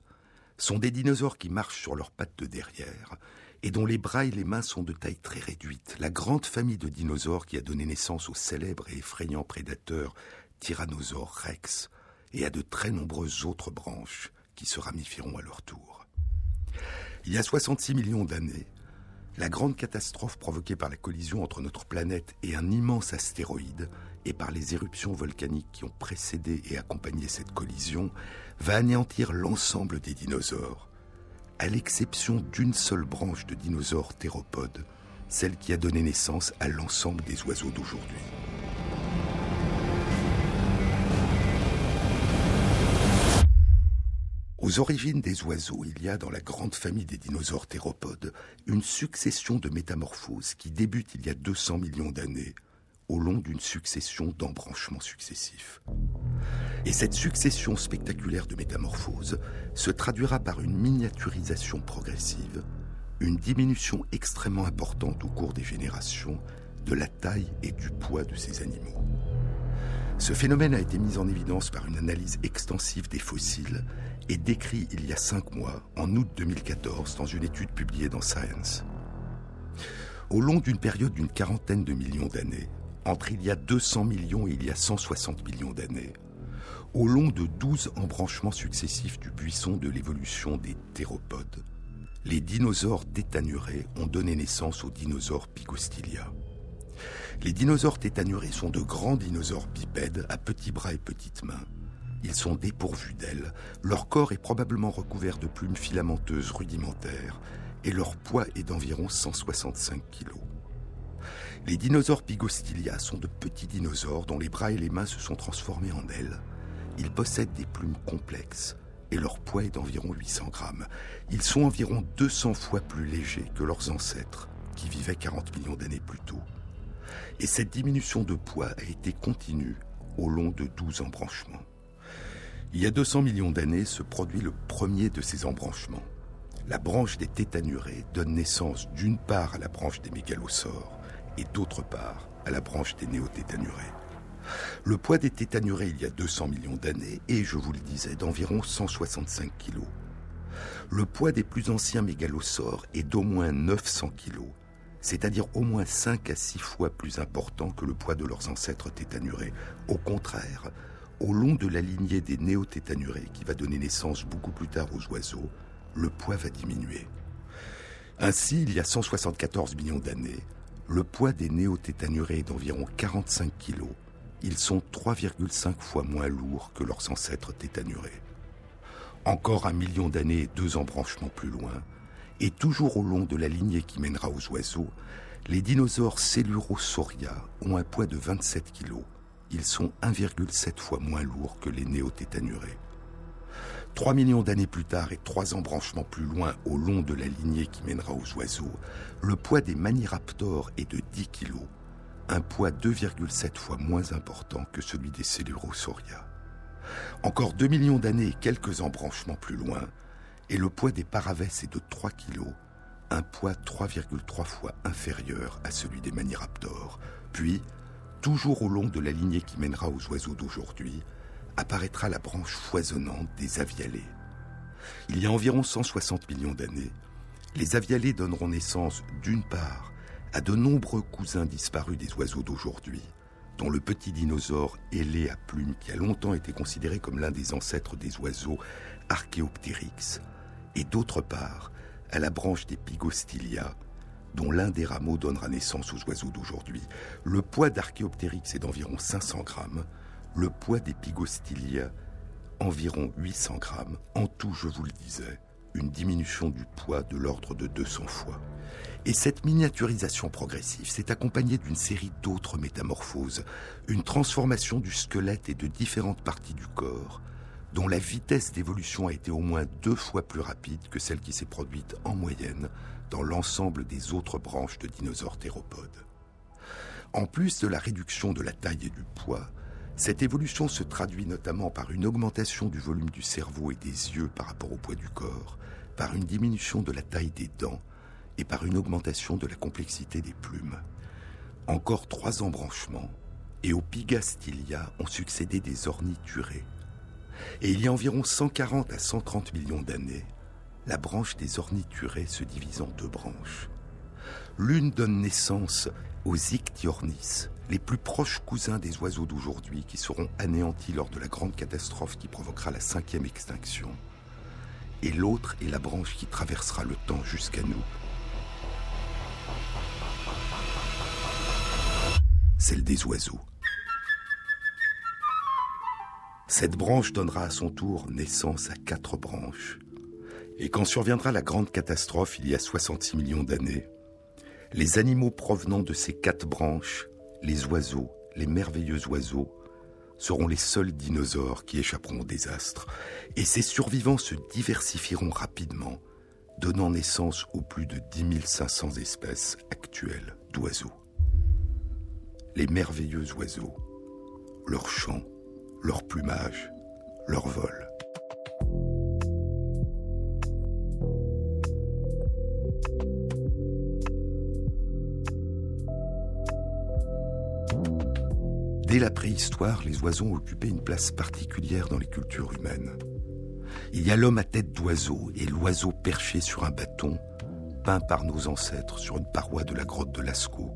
sont des dinosaures qui marchent sur leurs pattes de derrière et dont les bras et les mains sont de taille très réduite. La grande famille de dinosaures qui a donné naissance au célèbre et effrayant prédateur Tyrannosaure rex et à de très nombreuses autres branches qui se ramifieront à leur tour. Il y a 66 millions d'années, la grande catastrophe provoquée par la collision entre notre planète et un immense astéroïde et par les éruptions volcaniques qui ont précédé et accompagné cette collision va anéantir l'ensemble des dinosaures, à l'exception d'une seule branche de dinosaures théropodes, celle qui a donné naissance à l'ensemble des oiseaux d'aujourd'hui. Aux origines des oiseaux, il y a dans la grande famille des dinosaures théropodes une succession de métamorphoses qui débute il y a 200 millions d'années au long d'une succession d'embranchements successifs. Et cette succession spectaculaire de métamorphoses se traduira par une miniaturisation progressive, une diminution extrêmement importante au cours des générations de la taille et du poids de ces animaux. Ce phénomène a été mis en évidence par une analyse extensive des fossiles et décrit il y a cinq mois, en août 2014, dans une étude publiée dans Science. Au long d'une période d'une quarantaine de millions d'années, entre il y a 200 millions et il y a 160 millions d'années, au long de 12 embranchements successifs du buisson de l'évolution des théropodes, les dinosaures tétanurés ont donné naissance aux dinosaures Picostilia. Les dinosaures tétanurés sont de grands dinosaures bipèdes à petits bras et petites mains. Ils sont dépourvus d'ailes, leur corps est probablement recouvert de plumes filamenteuses rudimentaires, et leur poids est d'environ 165 kg. Les dinosaures Pygostylia sont de petits dinosaures dont les bras et les mains se sont transformés en ailes. Ils possèdent des plumes complexes et leur poids est d'environ 800 grammes. Ils sont environ 200 fois plus légers que leurs ancêtres qui vivaient 40 millions d'années plus tôt. Et cette diminution de poids a été continue au long de 12 embranchements. Il y a 200 millions d'années se produit le premier de ces embranchements. La branche des tétanurés donne naissance d'une part à la branche des mégalosaures et d'autre part à la branche des néotétanurés. Le poids des tétanurés il y a 200 millions d'années est, je vous le disais, d'environ 165 kg. Le poids des plus anciens mégalosaures est d'au moins 900 kg, c'est-à-dire au moins 5 à 6 fois plus important que le poids de leurs ancêtres tétanurés. Au contraire, au long de la lignée des néotétanurés qui va donner naissance beaucoup plus tard aux oiseaux, le poids va diminuer. Ainsi, il y a 174 millions d'années, le poids des néotétanurés est d'environ 45 kg. Ils sont 3,5 fois moins lourds que leurs ancêtres tétanurés. Encore un million d'années et deux embranchements plus loin, et toujours au long de la lignée qui mènera aux oiseaux, les dinosaures Cellurosauria ont un poids de 27 kg. Ils sont 1,7 fois moins lourds que les néotétanurés. Trois millions d'années plus tard et trois embranchements plus loin au long de la lignée qui mènera aux oiseaux, le poids des maniraptors est de 10 kg, un poids 2,7 fois moins important que celui des Cellurosauria. Encore 2 millions d'années et quelques embranchements plus loin, et le poids des paravès est de 3 kg, un poids 3,3 fois inférieur à celui des maniraptors. Puis, toujours au long de la lignée qui mènera aux oiseaux d'aujourd'hui, apparaîtra la branche foisonnante des avialés. Il y a environ 160 millions d'années, les avialés donneront naissance d'une part à de nombreux cousins disparus des oiseaux d'aujourd'hui, dont le petit dinosaure ailé à plumes qui a longtemps été considéré comme l'un des ancêtres des oiseaux Archaeopteryx, et d'autre part à la branche des Pygostylia, dont l'un des rameaux donnera naissance aux oiseaux d'aujourd'hui. Le poids d'Archaeopteryx est d'environ 500 grammes, le poids des Pygostylia environ 800 grammes. En tout, je vous le disais, une diminution du poids de l'ordre de 200 fois. Et cette miniaturisation progressive s'est accompagnée d'une série d'autres métamorphoses, une transformation du squelette et de différentes parties du corps, dont la vitesse d'évolution a été au moins deux fois plus rapide que celle qui s'est produite en moyenne dans l'ensemble des autres branches de dinosaures théropodes. En plus de la réduction de la taille et du poids, cette évolution se traduit notamment par une augmentation du volume du cerveau et des yeux par rapport au poids du corps, par une diminution de la taille des dents et par une augmentation de la complexité des plumes. Encore trois embranchements, et aux Pygastylia ont succédé des orniturés. Et il y a environ 140 à 130 millions d'années, la branche des orniturés se divise en deux branches. L'une donne naissance aux Ichthyornis, les plus proches cousins des oiseaux d'aujourd'hui qui seront anéantis lors de la grande catastrophe qui provoquera la cinquième extinction. Et l'autre est la branche qui traversera le temps jusqu'à nous. Celle des oiseaux. Cette branche donnera à son tour naissance à quatre branches. Et quand surviendra la grande catastrophe il y a 66 millions d'années, les animaux provenant de ces quatre branches, les oiseaux, les merveilleux oiseaux, seront les seuls dinosaures qui échapperont au désastre. Et ces survivants se diversifieront rapidement, donnant naissance aux plus de 10 500 espèces actuelles d'oiseaux. Les merveilleux oiseaux, leur chant, leur plumage, leur vol. Dès la préhistoire, les oiseaux occupé une place particulière dans les cultures humaines. Il y a l'homme à tête d'oiseau et l'oiseau perché sur un bâton, peint par nos ancêtres sur une paroi de la grotte de Lascaux.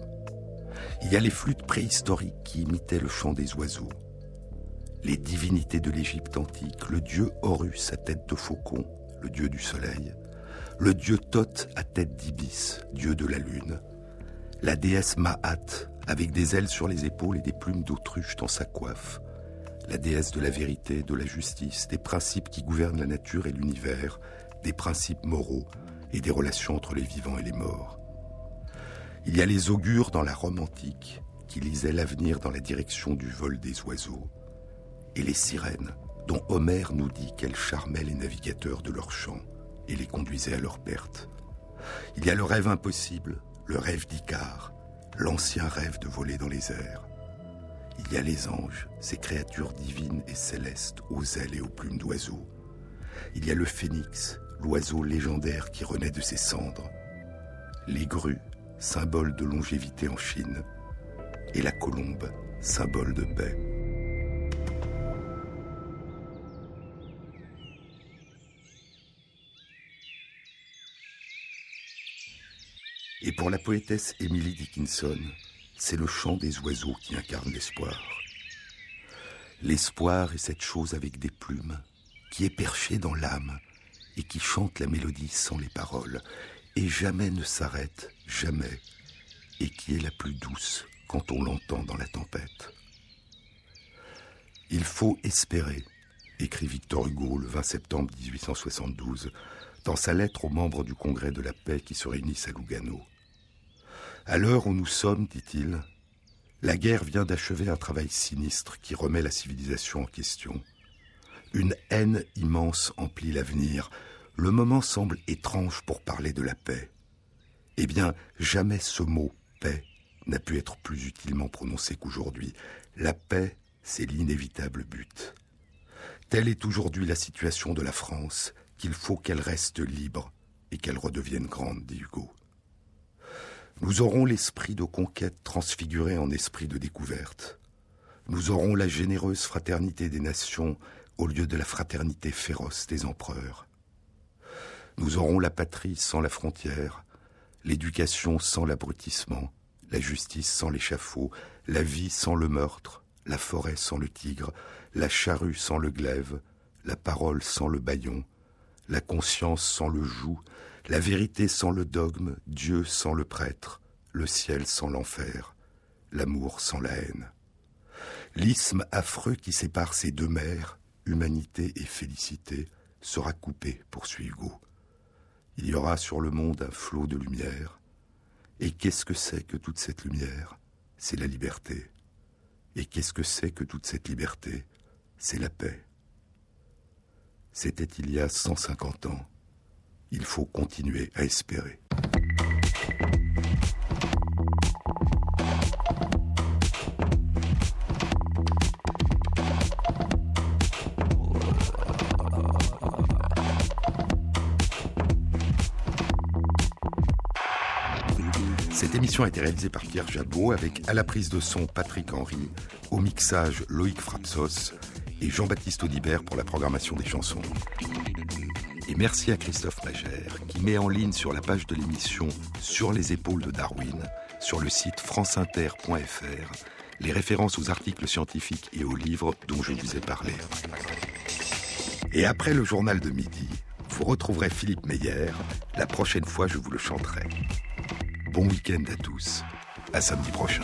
Il y a les flûtes préhistoriques qui imitaient le chant des oiseaux. Les divinités de l'Égypte antique, le dieu Horus à tête de faucon, le dieu du soleil, le dieu Thoth à tête d'ibis, dieu de la lune, la déesse Maat avec des ailes sur les épaules et des plumes d'autruche dans sa coiffe, la déesse de la vérité, de la justice, des principes qui gouvernent la nature et l'univers, des principes moraux, et des relations entre les vivants et les morts. Il y a les augures dans la Rome antique qui lisaient l'avenir dans la direction du vol des oiseaux, et les sirènes dont Homère nous dit qu'elles charmaient les navigateurs de leurs champs et les conduisaient à leur perte. Il y a le rêve impossible, le rêve d'Icare, l'ancien rêve de voler dans les airs. Il y a les anges, ces créatures divines et célestes aux ailes et aux plumes d'oiseaux. Il y a le phénix, l'oiseau légendaire qui renaît de ses cendres. Les grues, symbole de longévité en Chine. Et la colombe, symbole de paix. Pour la poétesse Emily Dickinson, c'est le chant des oiseaux qui incarne l'espoir. L'espoir est cette chose avec des plumes, qui est perchée dans l'âme et qui chante la mélodie sans les paroles, et jamais ne s'arrête, jamais, et qui est la plus douce quand on l'entend dans la tempête. Il faut espérer, écrit Victor Hugo le 20 septembre 1872, dans sa lettre aux membres du Congrès de la paix qui se réunissent à Lugano. À l'heure où nous sommes, dit-il, la guerre vient d'achever un travail sinistre qui remet la civilisation en question. Une haine immense emplit l'avenir. Le moment semble étrange pour parler de la paix. Eh bien, jamais ce mot paix n'a pu être plus utilement prononcé qu'aujourd'hui. La paix, c'est l'inévitable but. Telle est aujourd'hui la situation de la France, qu'il faut qu'elle reste libre et qu'elle redevienne grande, dit Hugo. Nous aurons l'esprit de conquête transfiguré en esprit de découverte. Nous aurons la généreuse fraternité des nations au lieu de la fraternité féroce des empereurs. Nous aurons la patrie sans la frontière, l'éducation sans l'abrutissement, la justice sans l'échafaud, la vie sans le meurtre, la forêt sans le tigre, la charrue sans le glaive, la parole sans le baillon, la conscience sans le joug, la vérité sans le dogme, Dieu sans le prêtre, le ciel sans l'enfer, l'amour sans la haine. L'isthme affreux qui sépare ces deux mers, humanité et félicité, sera coupé, poursuit Hugo. Il y aura sur le monde un flot de lumière. Et qu'est-ce que c'est que toute cette lumière? C'est la liberté. Et qu'est-ce que c'est que toute cette liberté? C'est la paix. C'était il y a 150 ans il faut continuer à espérer. Cette émission a été réalisée par Pierre Jabot avec à la prise de son Patrick Henry, au mixage Loïc Frapsos et Jean-Baptiste Audibert pour la programmation des chansons. Et merci à Christophe Magère qui met en ligne sur la page de l'émission Sur les épaules de Darwin, sur le site franceinter.fr, les références aux articles scientifiques et aux livres dont je vous ai parlé. Et après le journal de midi, vous retrouverez Philippe Meyer. La prochaine fois, je vous le chanterai. Bon week-end à tous. À samedi prochain.